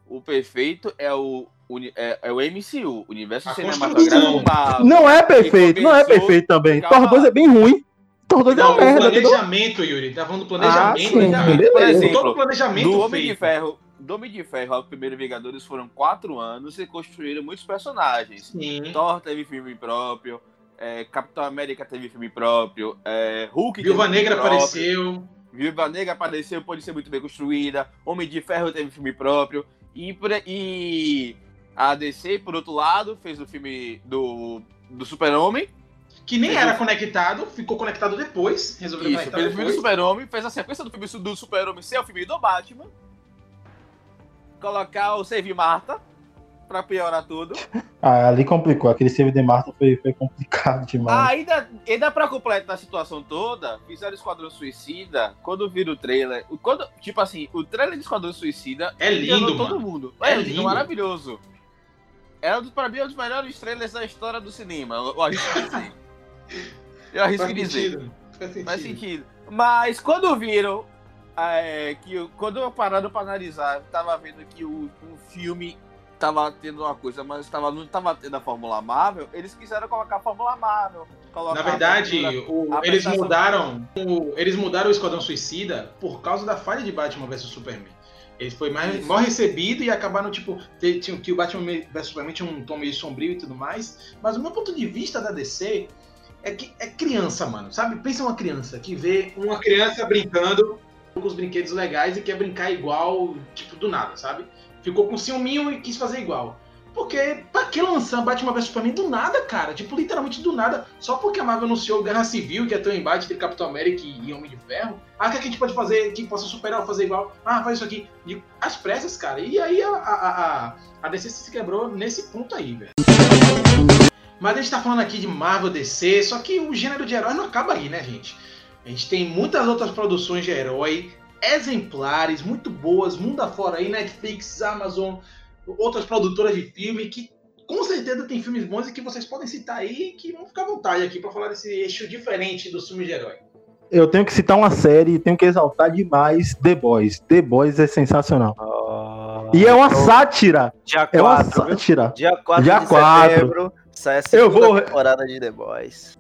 O perfeito é o, é, é o MCU, Universo A Cinematográfico. Marvel. Não é perfeito, não é perfeito também. Thor 2 lá. é bem ruim. Thor 2 é Não, uma o merda, planejamento, Yuri. Tá falando do planejamento. Ah, sim, beleza. Por Todo exemplo, o planejamento do Homem de. Ferro, do Homem de Ferro ao primeiro Vingadores foram quatro anos e construíram muitos personagens. Sim. Thor teve filme próprio, é, Capitão América teve filme próprio, é, Hulk teve Viúva filme Negra próprio, apareceu. Viúva Negra apareceu, pode ser muito bem construída, Homem de Ferro teve filme próprio, e, por- e a DC, por outro lado, fez o filme do, do Super-Homem, Que nem era o- conectado, ficou conectado depois. Resolveu isso, fez o filme do. Super-Homem, fez a sequência do filme do Super-Homem ser o filme do Batman, colocar o Save Marta, pra piorar tudo. Ah, ali complicou. Aquele save de Marta foi, foi complicado demais. Ah, ainda, ainda pra completar a situação toda, fizeram Esquadrão Suicida, quando viram o trailer, o- quando, tipo assim, o trailer de Esquadrão Suicida É lindo, todo mano. mundo. É É, lindo, lindo. maravilhoso. É, um dos- pra mim, é um dos melhores trailers da história do cinema, eu, arrisco dizer. Eu arrisco Faz dizer. sentido. Faz sentido. Faz sentido. Mas quando viram, é, que quando eu pararam pra analisar, tava vendo que o, o filme tava tendo uma coisa, mas tava, não tava tendo a Fórmula Marvel, eles quiseram colocar a Fórmula Marvel. Na verdade, o- a eles mudaram o, eles mudaram o Esquadrão Suicida por causa da falha de Batman vs Superman. Ele foi mais, Isso. mal recebido e acabaram, tipo, ter- tinha, que o Batman vs Superman tinha um tom meio sombrio e tudo mais. Mas o meu ponto de vista da DC é que é criança, mano. Sabe? Pensa uma criança que vê uma criança brincando com os brinquedos legais e quer brincar igual, tipo, do nada, sabe? Ficou com ciúminho e quis fazer igual. Porque, pra que lançar Batman vs Superman do nada, cara? Tipo, literalmente do nada. Só porque a Marvel anunciou Guerra Civil, que é um embate entre Capitão América e Homem de Ferro. Ah, é que a gente pode fazer que possa superar ou fazer igual? Ah, faz isso aqui. E às pressas, cara. E aí a, a, a, a DC se quebrou nesse ponto aí, velho. Mas a gente tá falando aqui de Marvel DC, só que o gênero de herói não acaba aí, né, gente? A gente tem muitas outras produções de herói exemplares, muito boas, mundo afora aí, Netflix, Amazon, outras produtoras de filme que com certeza tem filmes bons e que vocês podem citar aí que vão ficar à vontade aqui pra falar desse eixo diferente dos filmes de herói. Eu tenho que citar uma série e tenho que exaltar demais The Boys. The Boys é sensacional. E é uma sátira. Dia É uma 4, viu? sátira. Dia 4 Dia de 4. setembro sai a Eu segunda vou- temporada de The Boys.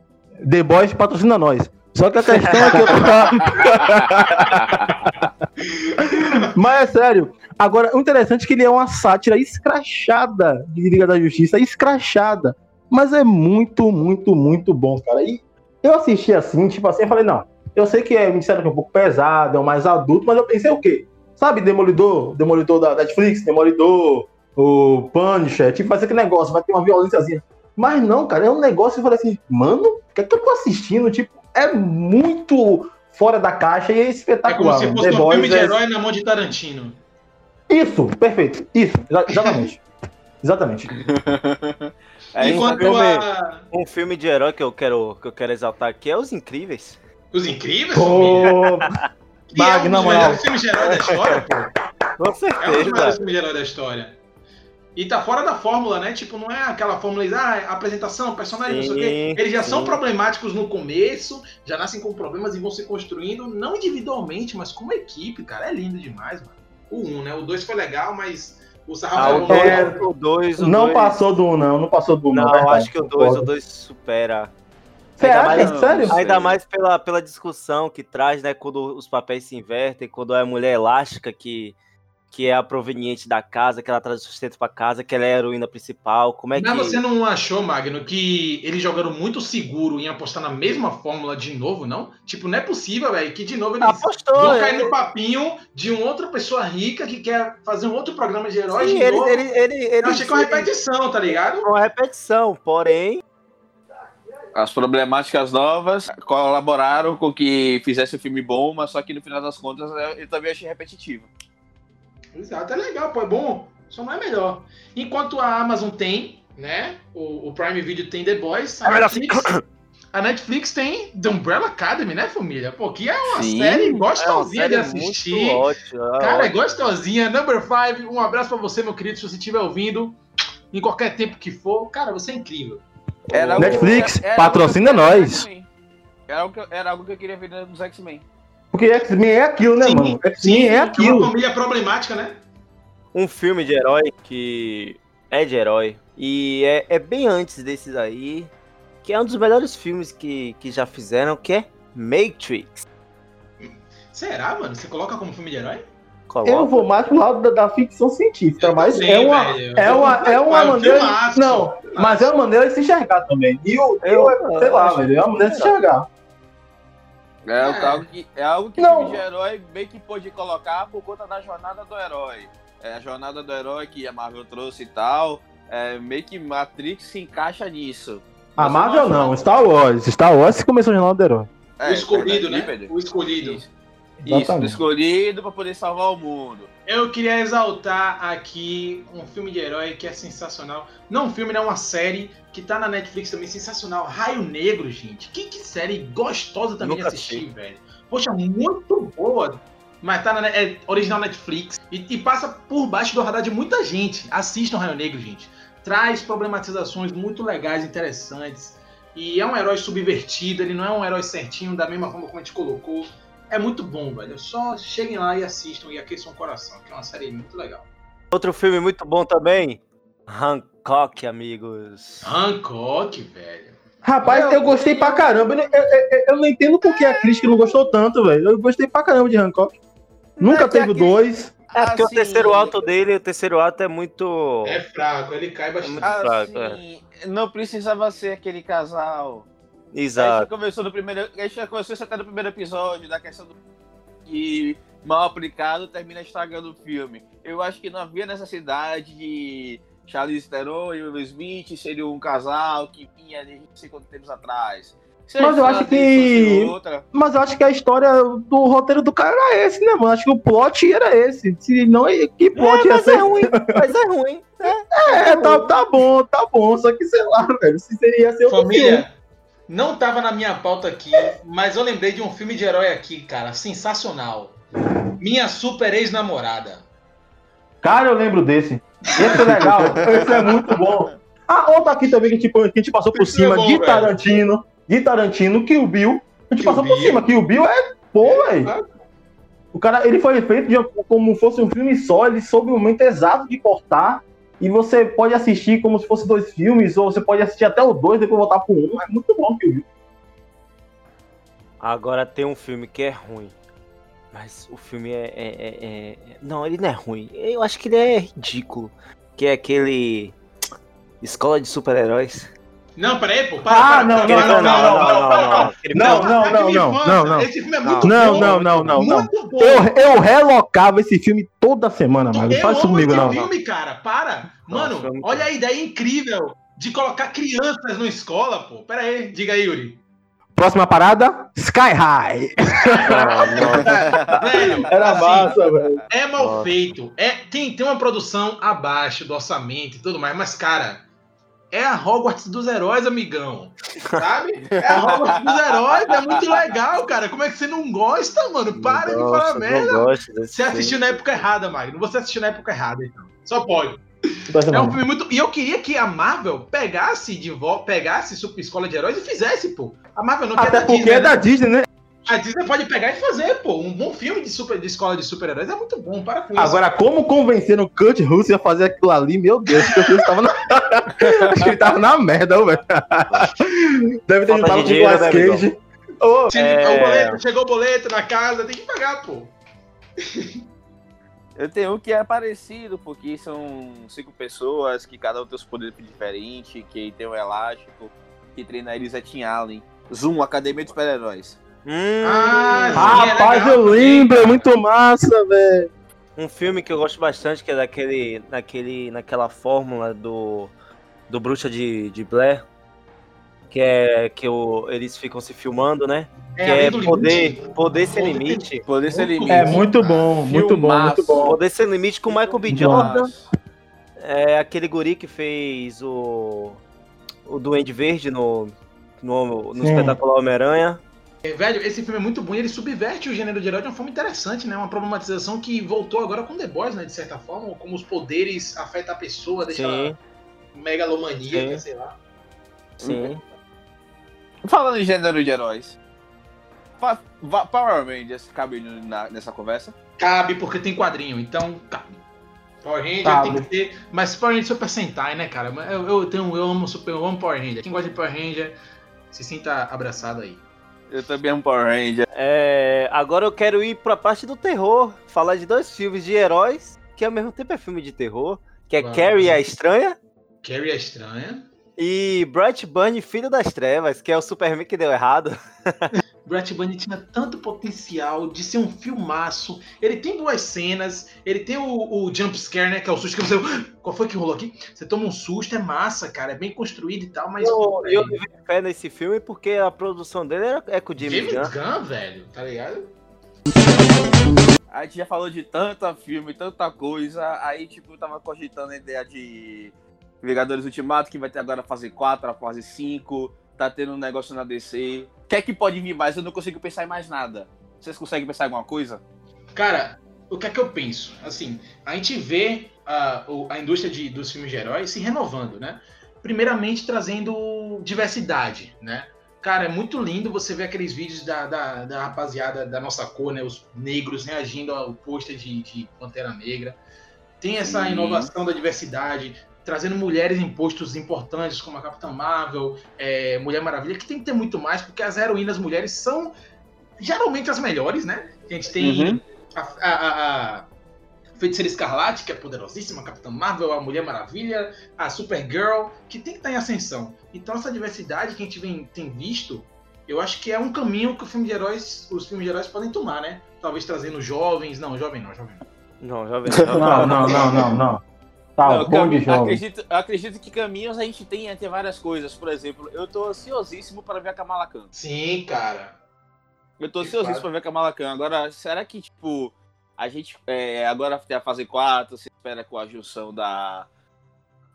The Boys patrocina nós. Só que a questão é que eu tô... Mas é sério. Agora, o interessante é que ele é uma sátira escrachada de Liga da Justiça, escrachada. Mas é muito, muito, muito bom, cara. E eu assisti assim, tipo assim, eu falei, não, eu sei que é, me disseram que é um pouco pesado, é um mais adulto, mas eu pensei o quê? Sabe, Demolidor, Demolidor da Netflix, Demolidor, o Punisher, tipo, vai ser aquele negócio, vai ter uma violênciazinha. Mas não, cara, é um negócio que eu falei assim, mano, o que é que eu tô assistindo? Tipo, é muito fora da caixa e é É como espetacular. se mano. fosse The um Boys filme de é- herói na mão de Tarantino. Isso, perfeito. Isso, exa- exatamente. exatamente. É isso Enquanto filme- a... Um filme de herói que eu quero, que eu quero exaltar aqui é Os Incríveis. Os Incríveis, Pô, que é um dos melhores filmes de herói da história, pô. Com É um dos melhores certeza. filmes de herói da história. E tá fora da fórmula, né? Tipo, não é aquela fórmula de ah, apresentação, personagem, não sei o quê. Sim, Eles já sim. são problemáticos no começo, já nascem com problemas e vão se construindo, não individualmente, mas como equipe, cara. É lindo demais, mano. O 1, né? O 2 foi legal, mas o Ah, sarrafo o é, 2, o 2, o não dois- passou do um, não, não passou do um. Não, acho que o 2, concordo. o 2 supera. Você Ainda acha? mais- Sério? Ainda mais pela, pela discussão que traz, né? Quando os papéis se invertem, quando é a mulher elástica que, que é a proveniente da casa, que ela traz o sustento pra casa, que ela é a heroína principal. Como é Mas que. você não achou, Magno, que eles jogaram muito seguro em apostar na mesma fórmula de novo, não? Tipo, não é possível, velho, que de novo eles Apostou, vão é. cair no papinho de uma outra pessoa rica que quer fazer um outro programa de heróis Sim, de ele, novo. ele, ele, ele, Eu achei que é uma repetição, tá ligado? uma repetição, porém. As problemáticas novas colaboraram com que fizesse um filme bom, mas só que no final das contas eu também achei repetitivo. Exato, é legal, pô, é bom, só não é melhor. Enquanto a Amazon tem, né, o, o Prime Video tem The Boys, a É Netflix, a Netflix tem The Umbrella Academy, né, família? Pô, que é uma Sim, série É uma gostosinha de série assistir. muito ótima. Cara, é gostosinha. Number 5, um abraço pra você, meu querido, se você estiver ouvindo, em qualquer tempo que for. Cara, você é incrível. Era Netflix, era- era patrocina nós. Era algo, que, eu- era algo que eu queria ver nos X-Men. Porque X-Men é aquilo, né, mano? X-Men é uma aquilo. família problemática, né? Um filme de herói que é de herói. E é, é bem antes desses aí. Que é um dos melhores filmes que, que já fizeram, que é Matrix. Será, mano? Você coloca como filme de herói? Coloca. Eu vou mais pro lado da, da ficção científica, Eu mas também, é uma, velho. é uma, é uma maneira. filmaço, Não, mas é uma maneira de se enxergar também. E eu, eu, Eu- sei lá, velho, é uma maneira de se enxergar. É, É. algo que, é algo que Não. filme de herói meio que pôde colocar por conta da jornada do herói. É, a jornada do herói que a Marvel trouxe e tal. É, meio que Matrix se encaixa nisso. A Marvel acha- não, Star Wars. Star Wars começou o Jornal do Herói. É, o escolhido, verdade, né? Pedro? O escolhido. Isso, Isso, Exatamente. escolhido pra poder salvar o mundo. Eu queria exaltar aqui um filme de herói que é sensacional. Não um filme, né? Uma série que tá na Netflix também, sensacional. Raio Negro, gente. Que, que série gostosa também Nunca de assistir, velho. Poxa, muito boa. Mas tá na é original Netflix e, e passa por baixo do radar de muita gente. Assistam Raio Negro, gente. Traz problematizações muito legais, interessantes. E é um herói subvertido, ele não é um herói certinho, da mesma forma como a gente colocou. É muito bom, velho. Só cheguem lá e assistam e aqueçam o coração, que é uma série muito legal. Outro filme muito bom também. Hancock, amigos. Hancock, velho. Rapaz, eu gostei pra caramba. Eu, eu- eu- eu não entendo por que a crítica não gostou tanto, velho. Eu gostei pra caramba de Hancock. Nunca É que teve dois. É porque Assim, o terceiro ato dele, o terceiro ato é muito. É fraco, ele cai bastante. muito fraco, Assim, não precisava ser aquele casal. A gente Exato. começou no primeiro. A gente já começou isso até no primeiro episódio da questão do que mal aplicado termina estragando o filme. Eu acho que não havia necessidade de Charlize Theron e Will Smith serem um casal que vinha de não sei quantos tempos atrás. Se Mas eu acho que- outra, Mas eu acho que a história do roteiro do cara era esse, né, mano? Acho que o plot era esse. Se não, que plot ia mas ser? é ruim, mas é ruim. É, tá, tá bom, tá bom. Só que, sei lá, velho, se seria ser filme. Família, não tava na minha pauta aqui, mas eu lembrei de um filme de herói aqui, cara, sensacional. Minha super ex-namorada. Cara, eu lembro desse. Esse é legal. Esse é muito bom. Ah, outro aqui também que, tipo, que a gente passou por Esse é cima bom, de velho. Tarantino. De Tarantino, que o Bill. A gente Kill passou por Bill. cima, que o Bill é bom, velho. O cara, ele foi feito de- como fosse um filme só, ele soube o momento exato de cortar. E você pode assistir como se fosse dois filmes, ou você pode assistir até o dois, depois voltar pro um. É muito bom o Bill. Agora tem um filme que é ruim. Mas o filme é, é- é- é- Não, ele não é ruim. Eu acho que ele é ridículo. Que é aquele. Escola de Super-Heróis. Não, peraí, pô. Para, Ah, para, não, para, não, para, não, não, não, não, não, para. não. Não, não, é não, de não, infância. não, não. Esse filme é muito Não, bom. não, não, não, não. Muito bom. Eu, eu relocava esse filme toda semana, mano. Não Eu faz isso comigo, não. filme, cara. Para. Mano, é olha a ideia incrível de colocar crianças na escola, pô. Pera aí, diga aí, Yuri. Próxima parada, Sky High. Velho, Era assim, massa, velho. É mal Nossa. feito. É, tem, tem uma produção abaixo do orçamento e tudo mais, mas, cara, é a Hogwarts dos heróis, amigão. Sabe? É a Hogwarts dos heróis, é muito legal, cara. Como é que você não gosta, mano? Para de Nossa, falar não merda. gosto Você assistiu na época errada, Magno. Você assistiu na época errada, então. Só pode. É um filme muito. E eu queria que a Marvel pegasse de volta, pegasse Super Escola de Heróis e fizesse, pô. A Marvel não quer Até da porque Disney, é né? da Disney, né? A Disney pode pegar e fazer, pô. Um bom filme de, super, de escola de super-heróis é muito bom. Para com isso. Agora, como convenceram o Kurt Russell a fazer aquilo ali, meu Deus, que o Kurt tava na... Acho que ele tava na merda, velho. Deve ter juntado com de o dinheiro, Nicolas né, Cage. Se É. o boleto, chegou o boleto na casa, tem que pagar, pô. Eu tenho um que é parecido, porque são cinco pessoas que cada um tem os poderes diferentes, que tem um elástico, que treina eles é Tim Allen. Zoom, Academia de Super-Heróis. Hum, Ah, rapaz, legal eu lembro, é muito massa, velho. um filme que eu gosto bastante, que é daquele, naquele, naquela fórmula do, do Bruxa de, de Blair. Que é que o, eles ficam se filmando, né? É, que é poder, limite. poder sem limite. Poder Muito limite. É muito bom, muito bom, muito bom. Poder sem limite com o Michael B. Jordan. É aquele guri que fez o. O Duende Verde no. No, no Sim. espetacular Homem-Aranha. É, velho, esse filme é muito bom e ele subverte o gênero de herói de uma forma interessante, né? Uma problematização que voltou agora com The Boys, né? De certa forma, como os poderes afetam a pessoa, deixa Sim, ela megalomaníaca, Sim. sei lá. sim. Falando em gênero de heróis. Power Rangers cabe na- nessa conversa? Cabe porque tem quadrinho, então cabe. Power Ranger Cabe. tem que ter. Mas Power Ranger é Super Sentai, né, cara? Eu, eu, tenho, eu amo Super, eu amo Power Ranger. Quem gosta de Power Ranger, se sinta abraçado aí. Eu também amo Power Ranger. É, agora eu quero ir pra parte do terror. Falar de dois filmes de heróis, que ao mesmo tempo é filme de terror. Que é Vamos. Carrie a Estranha Carrie é estranha. e Bright Bunny, Filho das Trevas, que é o Superman que deu errado. Brett Bunny tinha tanto potencial de ser um filmaço. Ele tem boas cenas, ele tem o, o jump scare, né? Que é o susto que você. Qual foi que rolou aqui? Você toma um susto, é massa, cara. É bem construído e tal, mas. Eu, eu levei fé nesse filme porque a produção dele era- é com o James James Gunn. Gunn, velho, tá ligado? A gente já falou de tanta filme, tanta coisa. Aí, tipo, eu tava cogitando a ideia de Vingadores Ultimato, que vai ter agora a fase 4, a fase 5. Tá tendo um negócio na DC. O que é que pode vir mais? Eu não consigo pensar em mais nada. Vocês conseguem pensar em alguma coisa? Cara, o que é que eu penso? Assim, a gente vê a, a indústria de- dos filmes de heróis se renovando, né? Primeiramente trazendo diversidade, né? Cara, é muito lindo você ver aqueles vídeos da, da, da rapaziada da nossa cor, né? Os negros reagindo ao pôster de, de Pantera Negra. Tem essa Sim. inovação da diversidade, trazendo mulheres em postos importantes, como a Capitã Marvel, é, Mulher Maravilha, que tem que ter muito mais, porque as heroínas mulheres são geralmente as melhores, né? A gente tem Uhum. a, a, a- a Feiticeira Escarlate, que é poderosíssima, a Capitã Marvel, a Mulher Maravilha, a Supergirl, que tem que estar em ascensão. Então essa diversidade que a gente vem, tem visto, eu acho que é um caminho que o filme de heróis, os filmes de heróis podem tomar, né? Talvez trazendo jovens, não, jovem não, jovem não. Não, jovem. Não, não, não, não, não. Tá, Não, bom de jovem. acredito, acredito que caminhos a gente tem entre várias coisas. Por exemplo, eu tô ansiosíssimo para ver a Kamala Khan. Sim, cara. Eu tô ansiosíssimo pra ver a Kamala Khan. Agora, será que, tipo, a gente. é, agora tem a fase 4, se espera com a junção da,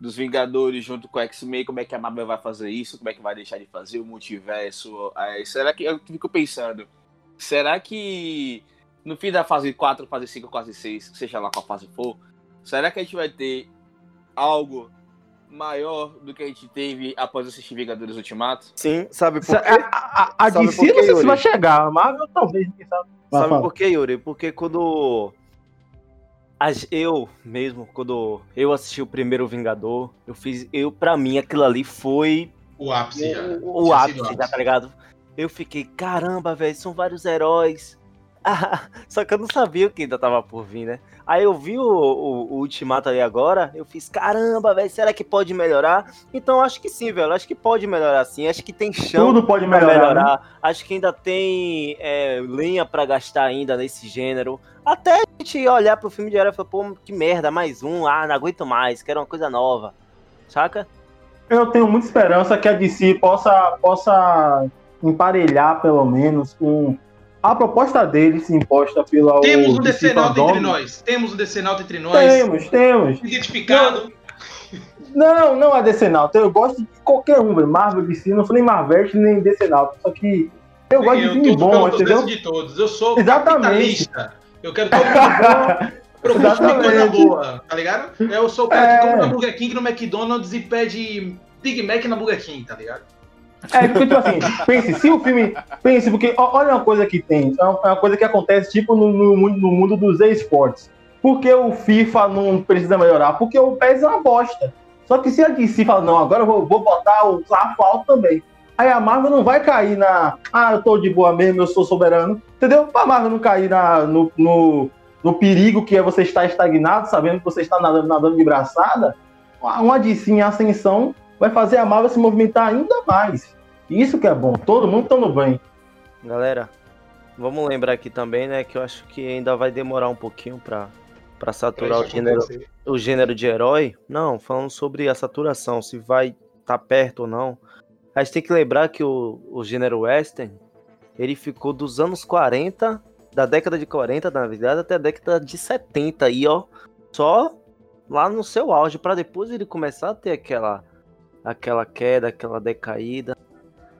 dos Vingadores junto com o X-Men, como é que a Marvel vai fazer isso? Como é que vai deixar de fazer o multiverso? Aí, será que. Eu fico pensando. Será que no fim da fase 4, fase 5, fase 6, seja lá qual fase for, será que a gente vai ter algo maior do que a gente teve após assistir Vingadores Ultimato? Sim, sabe por quê? A, a, a Sabe DC não sei se vai chegar, a Marvel talvez, quem sabe. Vai, Sabe fala. por quê, Yuri? Porque quando. as- Eu mesmo, quando eu assisti o primeiro Vingador, eu fiz. Eu, pra mim, aquilo ali foi O ápice já. o, o ápice, o já, ápice. tá ligado? Eu fiquei, caramba, velho, são vários heróis. Só que eu não sabia o que ainda tava por vir, né? Aí eu vi o, o, o Ultimato ali agora, eu fiz, caramba, velho, será que pode melhorar? Então acho que sim, velho, acho que pode melhorar sim, acho que tem chão Tudo pode melhorar. melhorar. né? Acho que ainda tem é, lenha pra gastar ainda nesse gênero. Até a gente olhar pro filme de herói e falar, pô, que merda, mais um, ah, não aguento mais, quero uma coisa nova. Saca? Eu tenho muita esperança que a DC possa, possa emparelhar, pelo menos, com a proposta deles imposta pela Temos um decenalto entre nós. Temos um decenalto entre nós. Temos, temos. Identificado. Não, não é Decenalto. Eu gosto de qualquer um. Marvel, DC, não sou nem Marvel nem Decenalto. Só que eu gosto de eu filme tô bom, entendeu? de todos. Eu sou Exatamente. capitalista. Eu quero todo mundo. Produz coisa boa, tá ligado? Eu sou o cara É. que come na Burger King no McDonald's e pede Big Mac na Burger King, tá ligado? É, porque, tipo assim, pense, se o filme. Pense, porque olha uma coisa que tem. É uma é uma coisa que acontece, tipo, no, no, mundo- no mundo dos esportes. Por que o FIFA não precisa melhorar? Porque o PES é uma bosta. Só que se a DC fala, não, agora eu vou, vou botar o sarrafo alto também. Aí a Marvel não vai cair na. Ah, eu tô de boa mesmo, eu sou soberano. Entendeu? Pra Marvel não cair na, no, no, no perigo que é você estar estagnado, sabendo que você está nadando, nadando de braçada, uma DC em ascensão vai fazer a Marvel se movimentar ainda mais. Isso que é bom, todo mundo tá no bem. Galera, vamos lembrar aqui também, né, que eu acho que ainda vai demorar um pouquinho pra, pra saturar o gênero, o gênero de herói. Não, falando sobre a saturação, se vai tá perto ou não. A gente tem que lembrar que o, o gênero western, ele ficou dos anos 40, da década de 40, na verdade, até a década de 70 aí, ó, só lá no seu auge, para depois ele começar a ter aquela aquela queda, aquela decaída.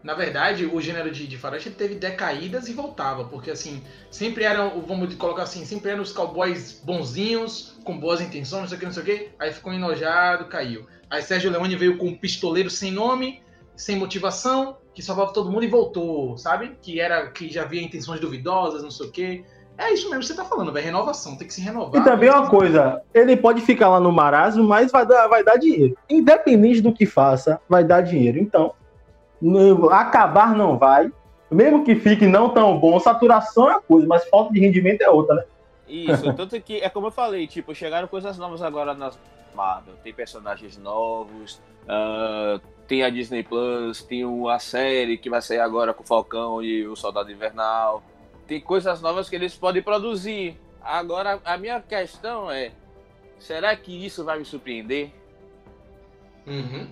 Na verdade, o gênero de, de faroeste teve decaídas e voltava, porque assim, sempre eram, vamos colocar assim, sempre eram os cowboys bonzinhos, com boas intenções, não sei o que, não sei o que, aí ficou enojado, caiu. Aí Sérgio Leone veio com um pistoleiro sem nome, sem motivação, que salvava todo mundo e voltou, sabe? Que era que já havia intenções duvidosas, não sei o que. É isso mesmo que você tá falando, velho. Renovação, tem que se renovar. E também uma coisa, ele pode ficar lá no marasmo, mas vai dar, vai dar dinheiro. Independente do que faça, vai dar dinheiro. Então, acabar não vai. Mesmo que fique não tão bom, saturação é uma coisa, mas falta de rendimento é outra, né? Isso, tanto que é como eu falei, tipo, chegaram coisas novas agora nas Marvel. Tem personagens novos, ah, tem a Disney Plus, tem uma série que vai sair agora com o Falcão e o Soldado Invernal. Tem coisas novas que eles podem produzir. Agora, a minha questão é: será que isso vai me surpreender? Uhum.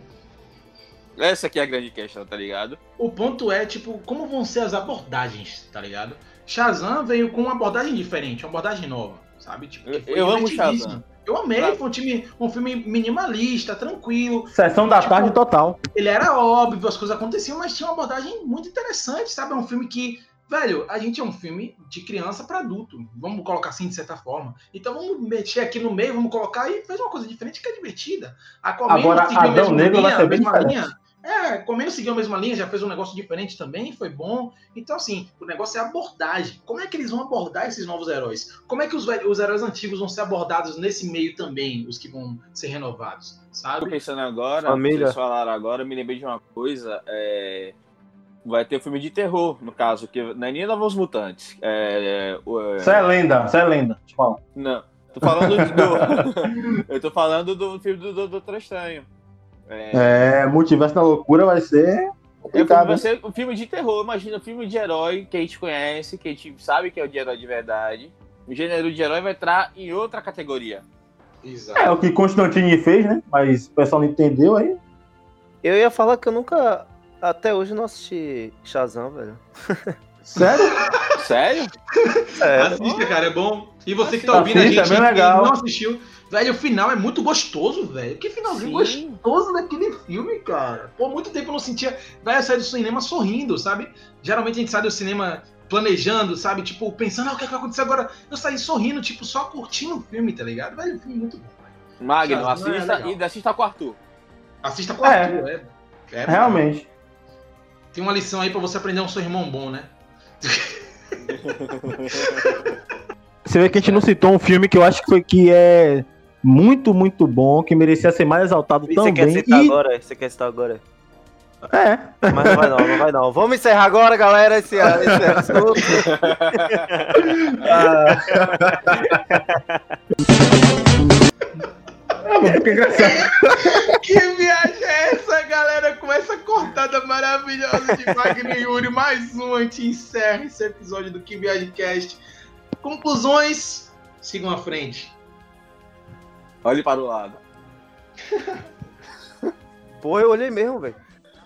Essa aqui é a grande questão, tá ligado? O ponto é, tipo, como vão ser as abordagens, tá ligado? Shazam veio com uma abordagem diferente, uma abordagem nova, sabe? Tipo, Eu- amo. Shazam. Eu amei, Pra- foi um, time, um filme minimalista, tranquilo. Sessão da Tipo, tarde total. Ele era óbvio, as coisas aconteciam, mas tinha uma abordagem muito interessante, sabe? É um filme que, velho, a gente é um filme de criança para adulto. Vamos colocar assim, de certa forma. Então vamos mexer aqui no meio, vamos colocar e fez uma coisa diferente que é divertida. Aquaman Agora, seguiu a Adão mesma Negro vai linha, ser a bem mesma diferente. linha. É, Comendo seguiu a mesma linha, já fez um negócio diferente também, foi bom. Então, assim, o negócio é a abordagem. Como é que eles vão abordar esses novos heróis? Como é que os, os heróis antigos vão ser abordados nesse meio também, os que vão ser renovados? Tô Sabe? pensando agora, Família. vocês falaram agora, eu me lembrei de uma coisa. é, Vai ter um filme de terror, no caso, que não é nem Novos Mutantes. É, o- é, Isso é lenda, isso é lenda. Falar. Não, tô falando do. eu tô falando do filme do do Doutor Estranho. É, É, Multiverso da Loucura vai ser é, o filme complicado. vai ser um filme de terror, imagina, um filme de herói que a gente conhece, que a gente sabe que é o de herói de verdade. O gênero de herói vai entrar em outra categoria. Exato. É o que Constantine fez, né? Mas o pessoal não entendeu aí. Eu ia falar que eu nunca, até hoje, não assisti Shazam, velho. Sério? Sério? É, Assista, cara, é bom. E você que tá Assista, ouvindo a gente é bem e legal. não assistiu, velho, o final é muito gostoso, velho. Que finalzinho Sim. gostoso daquele filme, cara. Por muito tempo eu não sentia. Velho, eu saí do cinema sorrindo, sabe? Geralmente a gente sai do cinema planejando, sabe? Tipo, pensando, ah, o que, é que vai acontecer agora? Eu saí sorrindo, tipo, só curtindo o filme, tá ligado? Velho, o filme é muito bom, velho. Magno, Shazam é assista e assista com o Arthur. Assista com o É. Arthur, é. é Realmente. Tem uma lição aí pra você aprender um seu irmão bom, né? Você vê que a gente não citou um filme que eu acho que foi que é muito, muito bom, que merecia ser mais exaltado E você quer também. citar E agora? Você quer citar agora? é, Mas não vai não, não vai não. Vamos encerrar agora, galera, esse, esse assunto. é mas fica engraçado. Que viagem é essa, galera? Com essa cortada maravilhosa de Wagner e Yuri. Mais um, a gente encerra esse episódio do Que Viagem Cast. Conclusões, sigam à frente. Olhe para o lado. Pô, eu olhei mesmo, velho.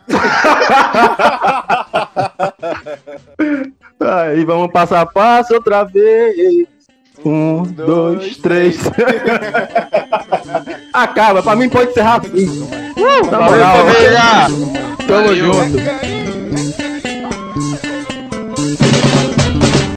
Aí vamos passo a passo outra vez. Um, dois, três. Acaba, pra mim pode ser rápido. Uh, família! tamo Valeu. junto.